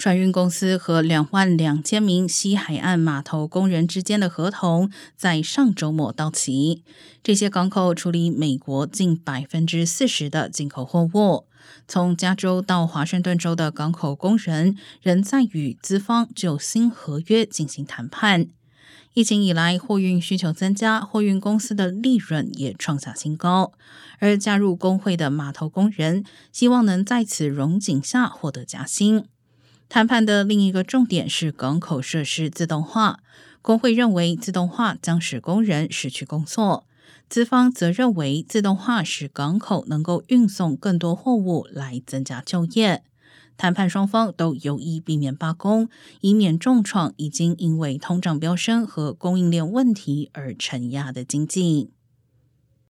船运公司和两万两千名西海岸码头工人之间的合同在上周末到期。这些港口处理美国近百分之四十的进口货物。从加州到华盛顿州的港口工人仍在与资方就新合约进行谈判。疫情以来，货运需求增加，货运公司的利润也创下新高。而加入工会的码头工人希望能在此荣景下获得加薪。谈判的另一个重点是港口设施自动化。工会认为自动化将使工人失去工作，资方则认为自动化使港口能够运送更多货物来增加就业。谈判双方都有意避免罢工，以免重创已经因为通胀飙升和供应链问题而承压的经济。